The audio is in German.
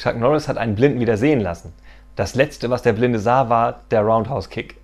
Chuck Norris hat einen Blinden wieder sehen lassen. Das letzte, was der Blinde sah, war der Roundhouse Kick.